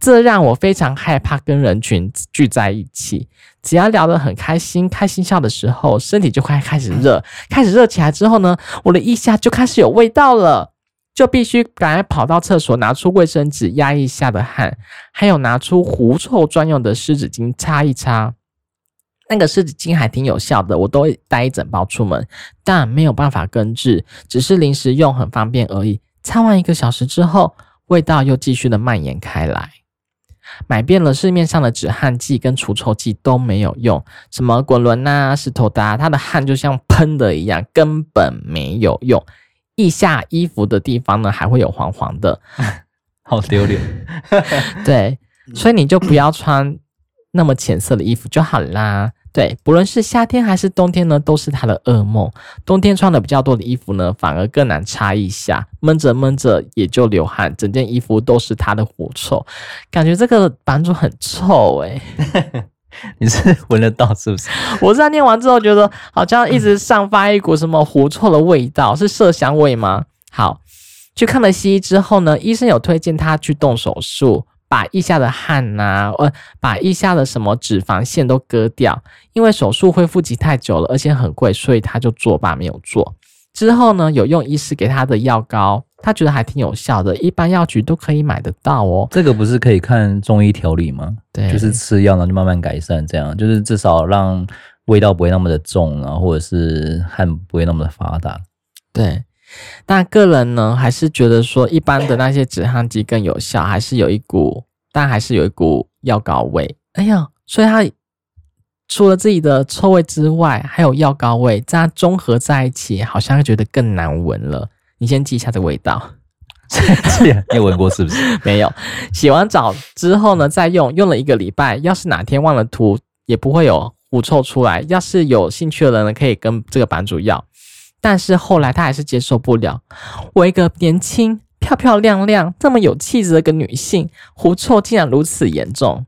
这让我非常害怕跟人群聚在一起。只要聊得很开心、开心笑的时候，身体就会开始热，开始热起来之后呢，我的腋下就开始有味道了，就必须赶快跑到厕所拿出卫生纸压一下的汗，还有拿出狐臭专用的湿纸巾擦一擦。那个湿纸巾还挺有效的，我都会带一整包出门，但没有办法根治，只是临时用很方便而已。擦完一个小时之后，味道又继续的蔓延开来。买遍了市面上的止汗剂跟除臭剂都没有用，什么滚轮啊、石头的啊，它的汗就像喷的一样，根本没有用。腋下衣服的地方呢，还会有黄黄的，好丢脸。对，所以你就不要穿那么浅色的衣服就好啦。对，不论是夏天还是冬天呢，都是他的噩梦。冬天穿的比较多的衣服呢，反而更难擦一下，闷着闷着也就流汗，整件衣服都是他的狐臭，感觉这个版主很臭哎、欸。你是 闻得到是不是？我在念完之后觉得好像一直散发一股什么狐臭的味道，是麝香味吗？好，去看了西医之后呢，医生有推荐他去动手术。把腋下的汗呐、啊，呃，把腋下的什么脂肪腺都割掉，因为手术恢复期太久了，而且很贵，所以他就作罢没有做。之后呢，有用医师给他的药膏，他觉得还挺有效的，一般药局都可以买得到哦。这个不是可以看中医调理吗？对，就是吃药呢，就慢慢改善，这样就是至少让味道不会那么的重啊，或者是汗不会那么的发达。对。但个人呢，还是觉得说一般的那些止汗剂更有效，还是有一股，但还是有一股药膏味。哎呀，所以它除了自己的臭味之外，还有药膏味，这样综合在一起，好像会觉得更难闻了。你先记一下这味道，你有闻过是不是？没有。洗完澡之后呢，再用，用了一个礼拜，要是哪天忘了涂，也不会有狐臭出来。要是有兴趣的人呢，可以跟这个版主要。但是后来他还是接受不了，我一个年轻、漂漂亮亮、这么有气质的一个女性，狐臭竟然如此严重。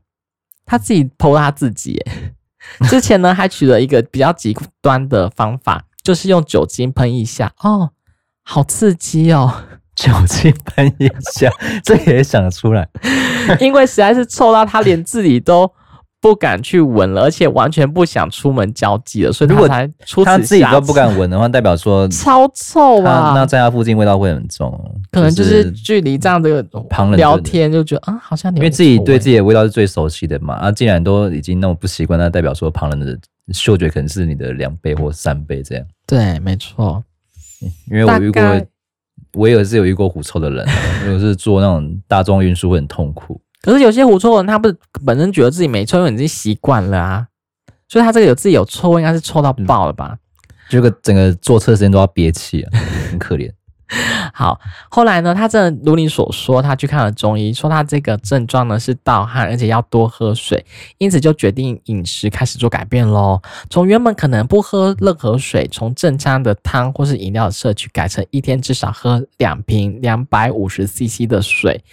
他自己 po 他自己，之前呢还取了一个比较极端的方法，就是用酒精喷一下。哦，好刺激哦！酒精喷一下，这也想出来，因为实在是臭到他连自己都。不敢去闻了，而且完全不想出门交际了。所以如果他他自己都不敢闻的话，代表说超臭啊！那在他附近味道会很重，可能就是距离这样的旁人聊天就觉得啊，好像你因为自己对自己的味道是最熟悉的嘛。啊，既然都已经那么不习惯，那代表说旁人的嗅觉可能是你的两倍或三倍这样。对，没错。因为我遇过，我也是有遇过狐臭的人，如果是坐那种大众运输会很痛苦。可是有些狐臭人，他不是本身觉得自己没臭，因为已经习惯了啊，所以他这个有自己有臭味，应该是臭到爆了吧？这个整个坐车时间都要憋气啊，很可怜。好，后来呢，他真的如你所说，他去看了中医，说他这个症状呢是盗汗，而且要多喝水，因此就决定饮食开始做改变喽。从原本可能不喝任何水，从正常的汤或是饮料的摄取，改成一天至少喝两瓶两百五十 CC 的水，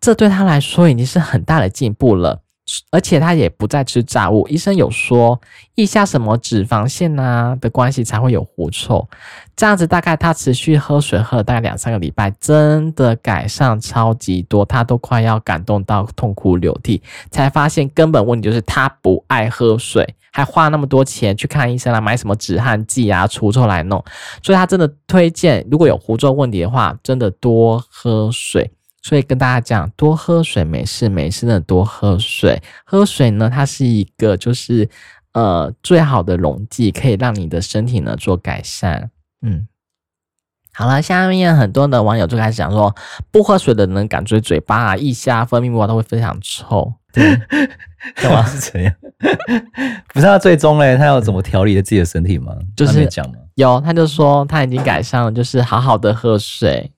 这对他来说已经是很大的进步了。而且他也不再吃炸物，医生有说腋下什么脂肪腺啊的关系才会有狐臭，这样子大概他持续喝水喝了大概两三个礼拜，真的改善超级多，他都快要感动到痛哭流涕，才发现根本问题就是他不爱喝水，还花那么多钱去看医生来买什么止汗剂啊除臭来弄，所以他真的推荐如果有狐臭问题的话，真的多喝水。所以跟大家讲，多喝水没事没事的，多喝水。喝水呢，它是一个就是呃最好的溶剂，可以让你的身体呢做改善。嗯，好了，下面很多的网友就开始讲说，不喝水的人感觉嘴巴啊、腋下分泌物都会非常臭。对，干嘛是这样？不是他最终嘞，他要怎么调理自己的身体吗？就是讲吗？有，他就说他已经改善了，就是好好的喝水。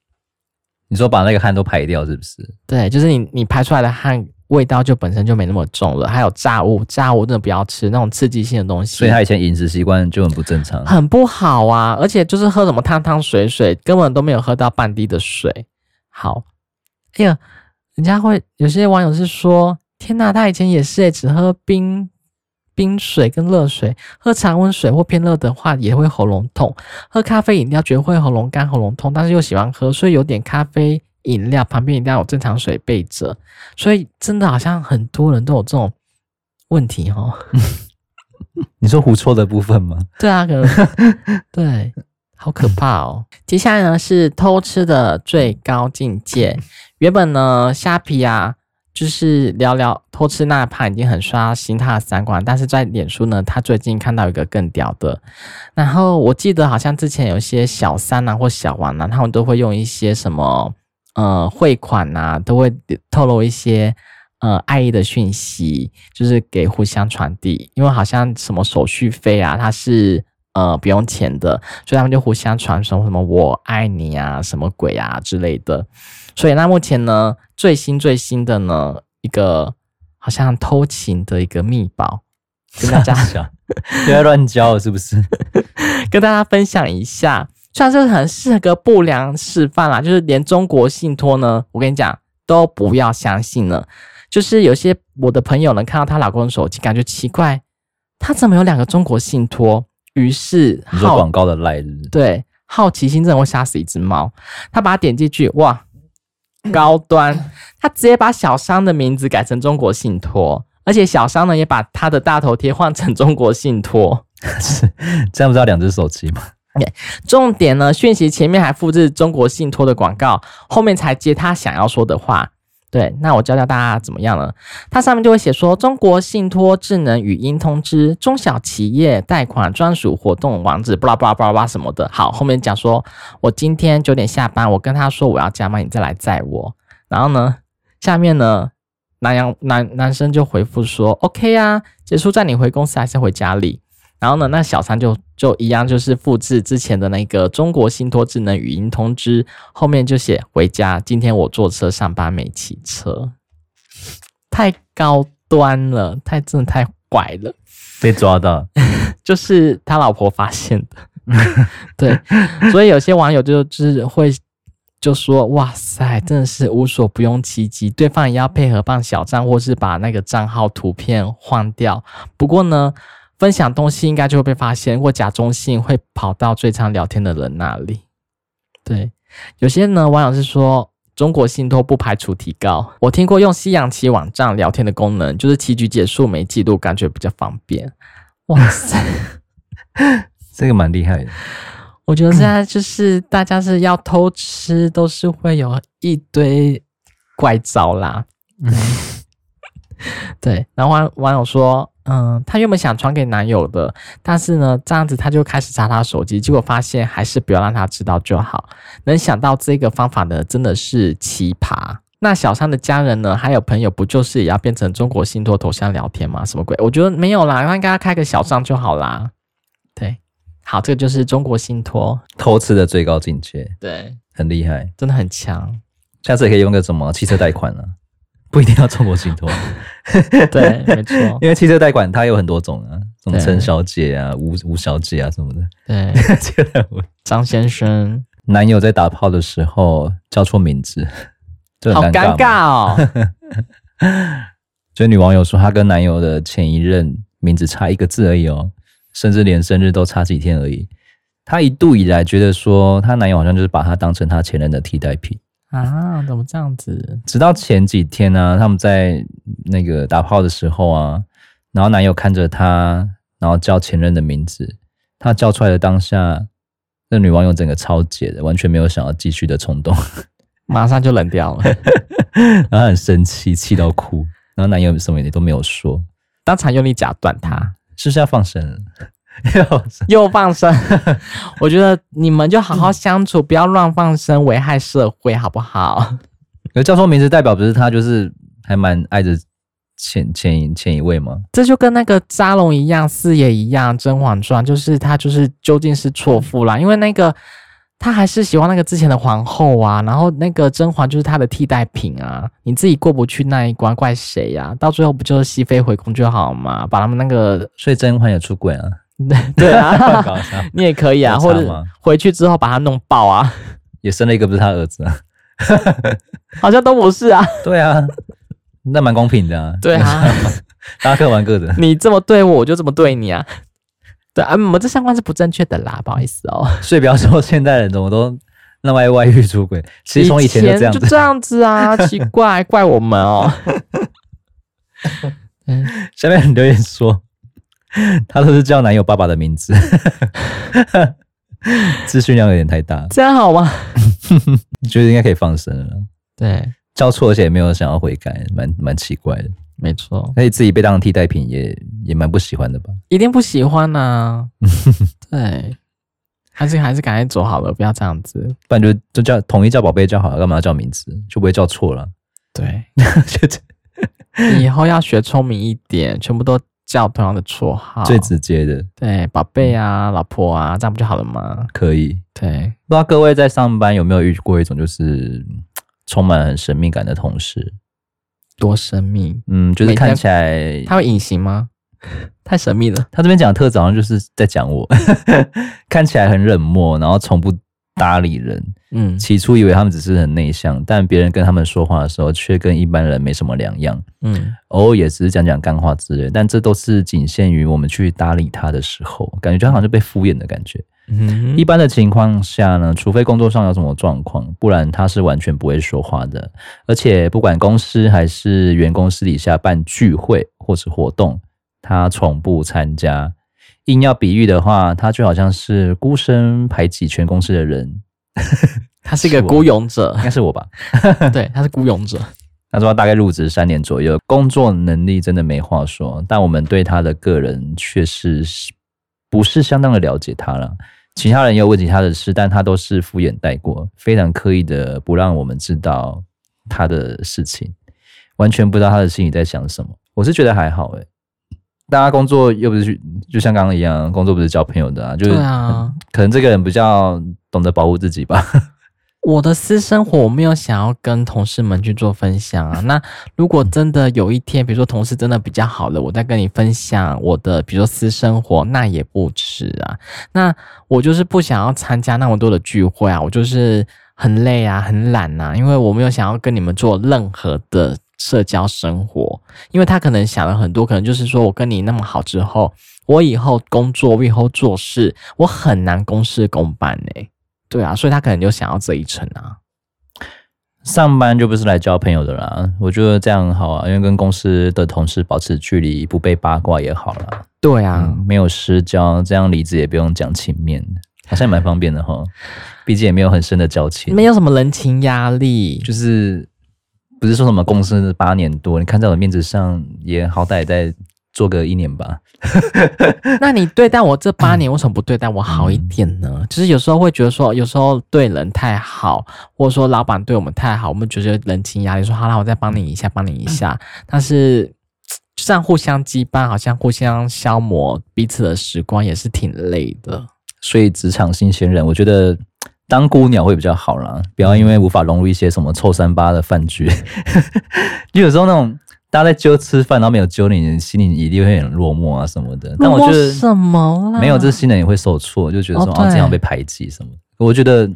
你说把那个汗都排掉是不是？对，就是你你排出来的汗味道就本身就没那么重了。还有炸物，炸物真的不要吃那种刺激性的东西。所以他以前饮食习惯就很不正常，很不好啊！而且就是喝什么汤汤水水，根本都没有喝到半滴的水。好，哎呀，人家会有些网友是说：天哪，他以前也是诶，只喝冰。冰水跟热水，喝常温水或偏热的话也会喉咙痛。喝咖啡饮料觉得会喉咙干、喉咙痛，但是又喜欢喝，所以有点咖啡饮料旁边一定要有正常水备着。所以真的好像很多人都有这种问题哦。你说狐臭的部分吗？对啊，可能 对，好可怕哦。接下来呢是偷吃的最高境界。原本呢虾皮啊。就是聊聊偷吃那一趴已经很刷新他的三观，但是在脸书呢，他最近看到一个更屌的。然后我记得好像之前有一些小三啊或小王啊，他们都会用一些什么呃汇款啊，都会透露一些呃爱意的讯息，就是给互相传递。因为好像什么手续费啊，它是呃不用钱的，所以他们就互相传什么什么我爱你啊，什么鬼啊之类的。所以那目前呢，最新最新的呢，一个好像偷情的一个密宝，跟大家讲，不要乱教是不是？跟大家分享一下，虽然这很是个不良示范啦，就是连中国信托呢，我跟你讲都不要相信了。就是有些我的朋友呢，看到她老公的手机，感觉奇怪，他怎么有两个中国信托？于是你说广告的赖日，对，好奇心真的会杀死一只猫。他把它点进去，哇，高端！他直接把小商的名字改成中国信托，而且小商呢也把他的大头贴换成中国信托。是 这样不知道两只手机吗？对，重点呢，讯息前面还复制中国信托的广告，后面才接他想要说的话。对，那我教教大家怎么样呢？它上面就会写说，中国信托智能语音通知，中小企业贷款专属活动网址，巴拉巴拉巴拉巴拉什么的。好，后面讲说，我今天九点下班，我跟他说我要加班，你再来载我。然后呢，下面呢，男阳男男生就回复说，OK 啊，结束载你回公司还是回家里？然后呢，那小三就就一样，就是复制之前的那个中国信托智能语音通知，后面就写回家。今天我坐车上班没骑车，太高端了，太真的太怪了，被抓到，就是他老婆发现的。对，所以有些网友就就是会就说：“哇塞，真的是无所不用其极，对方也要配合办小账，或是把那个账号图片换掉。”不过呢。分享东西应该就会被发现，或假中性会跑到最常聊天的人那里。对，有些呢网友是说中国信托不排除提高。我听过用西洋棋网站聊天的功能，就是棋局结束没记录，感觉比较方便。哇塞，这个蛮厉害的。我觉得现在就是大家是要偷吃，都是会有一堆怪招啦。嗯，对。然后网网友说。嗯，她原本想传给男友的，但是呢，这样子她就开始查他手机，结果发现还是不要让他知道就好。能想到这个方法的，真的是奇葩。那小三的家人呢，还有朋友，不就是也要变成中国信托头像聊天吗？什么鬼？我觉得没有啦，应该开个小账就好啦。对，好，这个就是中国信托偷吃的最高境界，对，很厉害，真的很强。下次也可以用个什么汽车贷款呢？不一定要中国信托，对，没错，因为汽车贷款它有很多种啊，什么陈小姐啊、吴吴小姐啊什么的。对，张先生，男友在打炮的时候叫错名字，就很尴尬，好尴尬哦。所以女网友说，她跟男友的前一任名字差一个字而已哦，甚至连生日都差几天而已。她一度以来觉得说，她男友好像就是把她当成她前任的替代品。啊，怎么这样子？直到前几天呢、啊，他们在那个打炮的时候啊，然后男友看着她，然后叫前任的名字，她叫出来的当下，那女网友整个超解的，完全没有想要继续的冲动，马上就冷掉了，然后很生气，气到哭，然后男友什么也都没有说，当场用力夹断她，是不是要放生？又放生，我觉得你们就好好相处，不要乱放生，危害社会，好不好？有叫错名字代表不是他，就是还蛮爱着前前前一位吗？这就跟那个扎龙一样，四爷一样，《甄嬛传》就是他就是究竟是错付啦，因为那个他还是喜欢那个之前的皇后啊，然后那个甄嬛就是他的替代品啊，你自己过不去那一关，怪谁呀？到最后不就是熹妃回宫就好吗？把他们那个，所以甄嬛也出轨啊。对 对啊，你也可以啊，或者回去之后把他弄爆啊，也生了一个不是他儿子啊，好像都不是啊。对啊，那蛮公平的啊。对啊，大家各玩各的。你这么对我，我就这么对你啊。对啊，我们这三观是不正确的啦，不好意思哦。所以不要说现代人怎么都那么爱外遇出轨，其实从以前就这样子，就这样子啊，奇怪，怪我们哦。嗯，下面留言说。他都是叫男友爸爸的名字，资讯量有点太大，这样好吗？你 觉得应该可以放生了？对，叫错而且也没有想要悔改，蛮蛮奇怪的。没错，所以自己被当替代品也也蛮不喜欢的吧？一定不喜欢呐、啊。对，还是还是赶快走好了，不要这样子。不然就就叫统一叫宝贝就好了，干嘛要叫名字？就不会叫错了。对，以后要学聪明一点，全部都。叫同样的绰号，最直接的，对，宝贝啊，老婆啊，这样不就好了吗？可以，对。不知道各位在上班有没有遇过一种就是充满很神秘感的同事？多神秘？嗯，就是看起来他会隐形吗？太神秘了。他这边讲的特质好像就是在讲我，看起来很冷漠，然后从不搭理人。嗯，起初以为他们只是很内向，但别人跟他们说话的时候，却跟一般人没什么两样。嗯，偶尔也只是讲讲干话之类，但这都是仅限于我们去搭理他的时候，感觉就好像是被敷衍的感觉。嗯，一般的情况下呢，除非工作上有什么状况，不然他是完全不会说话的。而且不管公司还是员工私底下办聚会或是活动，他从不参加。硬要比喻的话，他就好像是孤身排挤全公司的人。他是一个孤勇者，应该是我吧？对，他是孤勇者。他说他大概入职三年左右，工作能力真的没话说，但我们对他的个人确实是不是相当的了解他了。其他人也有问起他的事，但他都是敷衍带过，非常刻意的不让我们知道他的事情，完全不知道他的心里在想什么。我是觉得还好诶，大家工作又不是去，就像刚刚一样，工作不是交朋友的啊，就是啊，可能这个人比较懂得保护自己吧。我的私生活我没有想要跟同事们去做分享啊。那如果真的有一天，比如说同事真的比较好了，我再跟你分享我的，比如说私生活，那也不迟啊。那我就是不想要参加那么多的聚会啊，我就是很累啊，很懒啊，因为我没有想要跟你们做任何的社交生活。因为他可能想了很多，可能就是说我跟你那么好之后，我以后工作，我以后做事，我很难公事公办诶、欸。对啊，所以他可能就想要这一层啊。上班就不是来交朋友的啦，我觉得这样很好啊，因为跟公司的同事保持距离，不被八卦也好啦。对啊，嗯，没有私交，这样离职也不用讲情面，好像蛮方便的哈。毕竟也没有很深的交情，没有什么人情压力，就是不是说什么公司八年多，你看在我的面子上，也好歹再。做个一年吧，那你对待我这八年，为什么不对待我好一点呢？嗯、就是有时候会觉得说，有时候对人太好，或者说老板对我们太好，我们觉得人情压力，说好了，我再帮你一下，帮你一下。但是就这样互相羁绊，好像互相消磨彼此的时光，也是挺累的。所以职场新鲜人，我觉得当孤鸟会比较好啦，不要因为无法融入一些什么臭三八的饭局，就有时候那种。大家在揪吃饭，然后没有揪你，心里一定会很落寞啊什么的。但我觉得什么没有这新人也会受挫，就觉得说啊这样被排挤什么。我觉得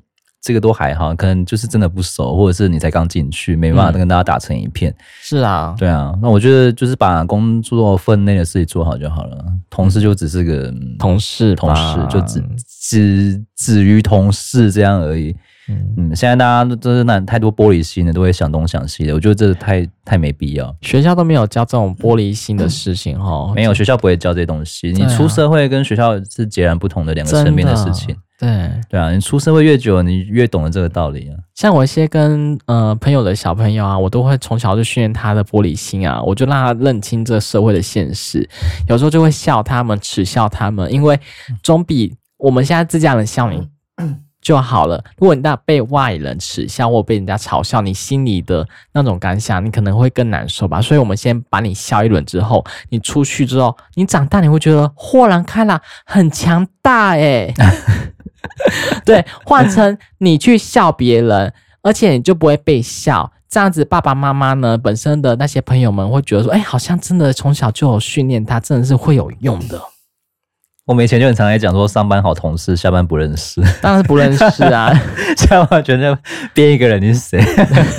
这个都还好，可能就是真的不熟，或者是你才刚进去，没办法跟大家打成一片。是啊，对啊。那我觉得就是把工作分内的事情做好就好了。同事就只是个同事，同事就只只止于同事这样而已。嗯，现在大家都都是那太多玻璃心的，都会想东想西的。我觉得这太太没必要。学校都没有教这种玻璃心的事情哈，嗯、没有学校不会教这些东西。你出社会跟学校是截然不同的两个层面的事情。对对啊，你出社会越久，你越懂得这个道理啊。像我一些跟呃朋友的小朋友啊，我都会从小就训练他的玻璃心啊，我就让他认清这社会的现实。有时候就会笑他们，耻笑他们，因为总比我们现在自家人笑你。就好了。如果你那被外人耻笑或被人家嘲笑，你心里的那种感想，你可能会更难受吧。所以，我们先把你笑一轮之后，你出去之后，你长大你会觉得豁然开朗，很强大诶。对，换成你去笑别人，而且你就不会被笑。这样子，爸爸妈妈呢，本身的那些朋友们会觉得说，哎，好像真的从小就有训练他，真的是会有用的。我们以前就很常来讲说，上班好同事，下班不认识。当然是不认识啊！下班觉得编一个人，你是谁？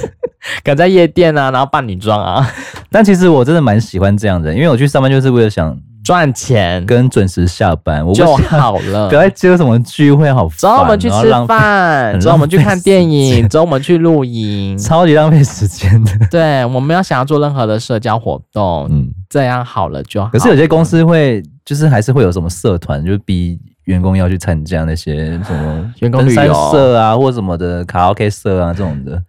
敢在夜店啊，然后扮女装啊。但其实我真的蛮喜欢这样的，因为我去上班就是为了想赚钱，跟准时下班我就好了。不要接什么聚会，好烦。走，我们去吃饭。走，我们去看电影。走，我们去露营。超级浪费时间的。对，我们要想要做任何的社交活动，嗯，这样好了就好。可是有些公司会。就是还是会有什么社团，就是逼员工要去参加那些什么 员工旅游社啊，或什么的卡拉 OK 社啊这种的，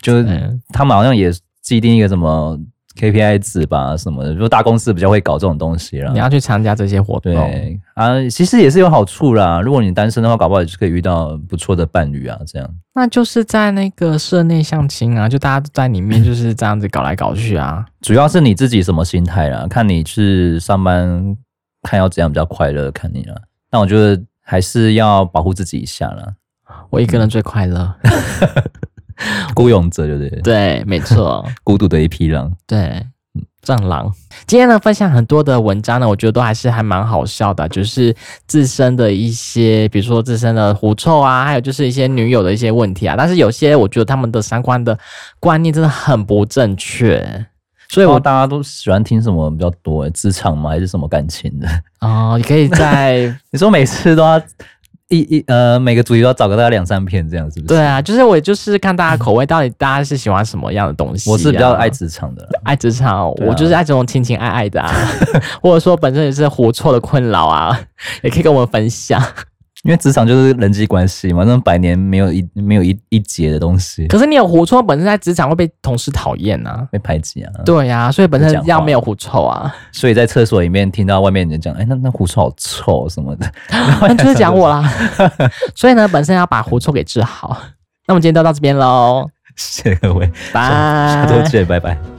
就是他们好像也制定一个什么 KPI 值吧什么的，就大公司比较会搞这种东西啦。你要去参加这些活动，对啊，其实也是有好处啦。如果你单身的话，搞不好也是可以遇到不错的伴侣啊，这样。那就是在那个社内相亲啊，就大家都在里面就是这样子搞来搞去啊。主要是你自己什么心态啦，看你是上班。看要怎样比较快乐，看你了。但我觉得还是要保护自己一下啦。我一个人最快乐，孤勇者对不对？对，没错，孤独的一匹狼。对，战狼。今天呢，分享很多的文章呢，我觉得都还是还蛮好笑的，就是自身的一些，比如说自身的狐臭啊，还有就是一些女友的一些问题啊。但是有些我觉得他们的三观的观念真的很不正确，所以我大家都喜欢听什么比较多？职场吗？还是什么感情的？哦，你可以在 你说每次都要。一一呃，每个主题都要找个大概两三篇这样，是不是？对啊，就是我就是看大家口味，到底大家是喜欢什么样的东西、啊。我是比较爱职场的，爱职场，啊、我就是爱这种情情爱爱的啊，或者说本身也是狐臭的困扰啊，也可以跟我们分享。因为职场就是人际关系嘛，那种百年没有一没有一一节的东西。可是你有狐臭，本身在职场会被同事讨厌啊，被排挤啊。对呀、啊，所以本身要没有狐臭啊。所以在厕所里面听到外面人讲，哎、欸，那那狐臭好臭什么的，那就是讲我啦。所以呢，本身要把狐臭给治好。那我们今天就到这边喽，谢谢各位，拜，下周见，拜拜。